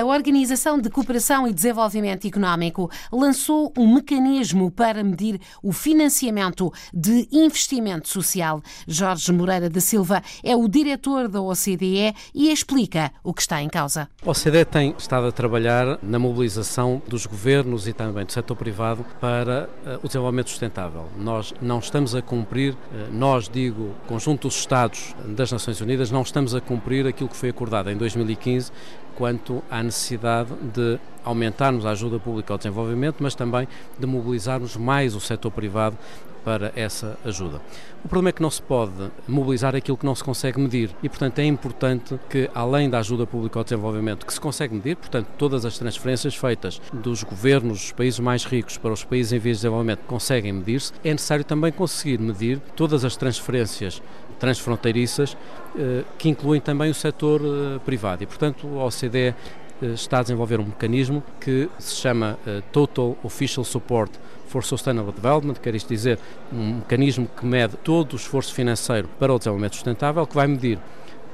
A Organização de Cooperação e Desenvolvimento Económico lançou um mecanismo para medir o financiamento de investimento social. Jorge Moreira da Silva é o diretor da OCDE e explica o que está em causa. A OCDE tem estado a trabalhar na mobilização dos governos e também do setor privado para uh, o desenvolvimento sustentável. Nós não estamos a cumprir, uh, nós digo, conjunto dos Estados das Nações Unidas, não estamos a cumprir aquilo que foi acordado em 2015 quanto à necessidade de aumentarmos a ajuda pública ao desenvolvimento, mas também de mobilizarmos mais o setor privado para essa ajuda. O problema é que não se pode mobilizar aquilo que não se consegue medir e, portanto, é importante que, além da ajuda pública ao desenvolvimento, que se consegue medir, portanto, todas as transferências feitas dos governos dos países mais ricos para os países em vias de desenvolvimento conseguem medir-se, é necessário também conseguir medir todas as transferências transfronteiriças eh, que incluem também o setor eh, privado. E, portanto, a OCDE está a desenvolver um mecanismo que se chama Total Official Support for Sustainable Development, quer isto dizer, um mecanismo que mede todo o esforço financeiro para o desenvolvimento sustentável, que vai medir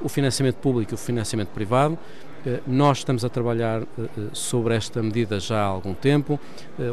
o financiamento público e o financiamento privado, eh, nós estamos a trabalhar eh, eh, sobre esta medida já há algum tempo,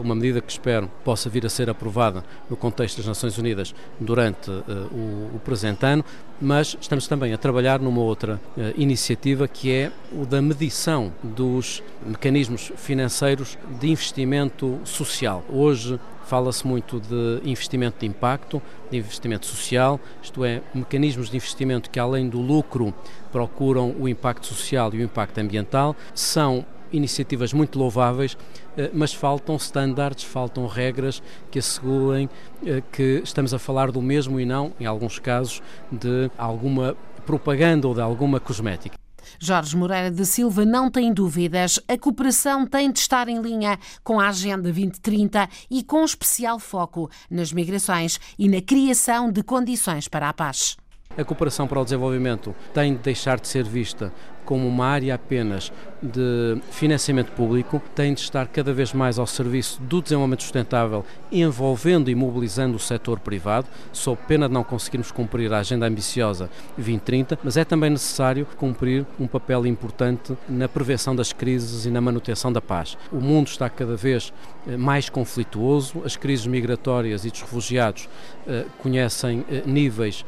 uma medida que espero possa vir a ser aprovada no contexto das Nações Unidas durante o presente ano, mas estamos também a trabalhar numa outra iniciativa que é o da medição dos mecanismos financeiros de investimento social. Hoje Fala-se muito de investimento de impacto, de investimento social, isto é, mecanismos de investimento que, além do lucro, procuram o impacto social e o impacto ambiental. São iniciativas muito louváveis, eh, mas faltam standards, faltam regras que assegurem eh, que estamos a falar do mesmo e não, em alguns casos, de alguma propaganda ou de alguma cosmética. Jorge Moreira de Silva não tem dúvidas. A cooperação tem de estar em linha com a Agenda 2030 e com especial foco nas migrações e na criação de condições para a paz. A cooperação para o desenvolvimento tem de deixar de ser vista como uma área apenas de financiamento público, tem de estar cada vez mais ao serviço do desenvolvimento sustentável, envolvendo e mobilizando o setor privado, sob pena de não conseguirmos cumprir a agenda ambiciosa 2030, mas é também necessário cumprir um papel importante na prevenção das crises e na manutenção da paz. O mundo está cada vez eh, mais conflituoso, as crises migratórias e dos refugiados eh, conhecem eh, níveis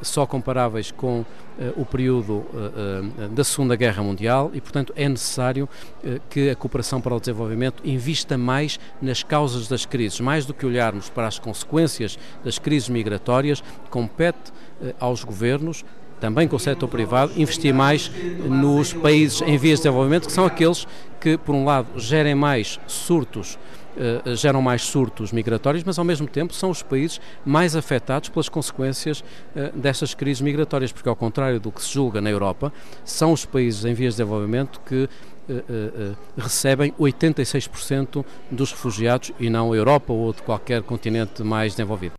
só comparáveis com o período da Segunda Guerra Mundial e, portanto, é necessário eh, que a cooperação para o desenvolvimento invista mais nas causas das crises, mais do que olharmos para as consequências das crises migratórias, compete eh, aos governos também com o setor privado, investir mais nos países em vias de desenvolvimento, que são aqueles que, por um lado, gerem mais surtos Uh, geram mais surtos migratórios, mas ao mesmo tempo são os países mais afetados pelas consequências uh, destas crises migratórias, porque ao contrário do que se julga na Europa, são os países em vias de desenvolvimento que uh, recebem 86% dos refugiados e não a Europa ou de qualquer continente mais desenvolvido.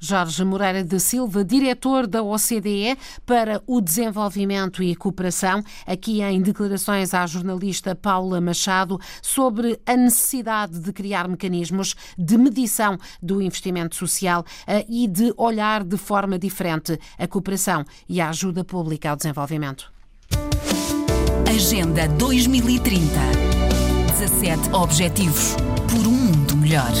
Jorge Moreira de Silva, diretor da OCDE para o Desenvolvimento e Cooperação, aqui em declarações à jornalista Paula Machado sobre a necessidade de criar mecanismos de medição do investimento social eh, e de olhar de forma diferente a cooperação e a ajuda pública ao desenvolvimento. Agenda 2030 17 Objetivos por um mundo melhor.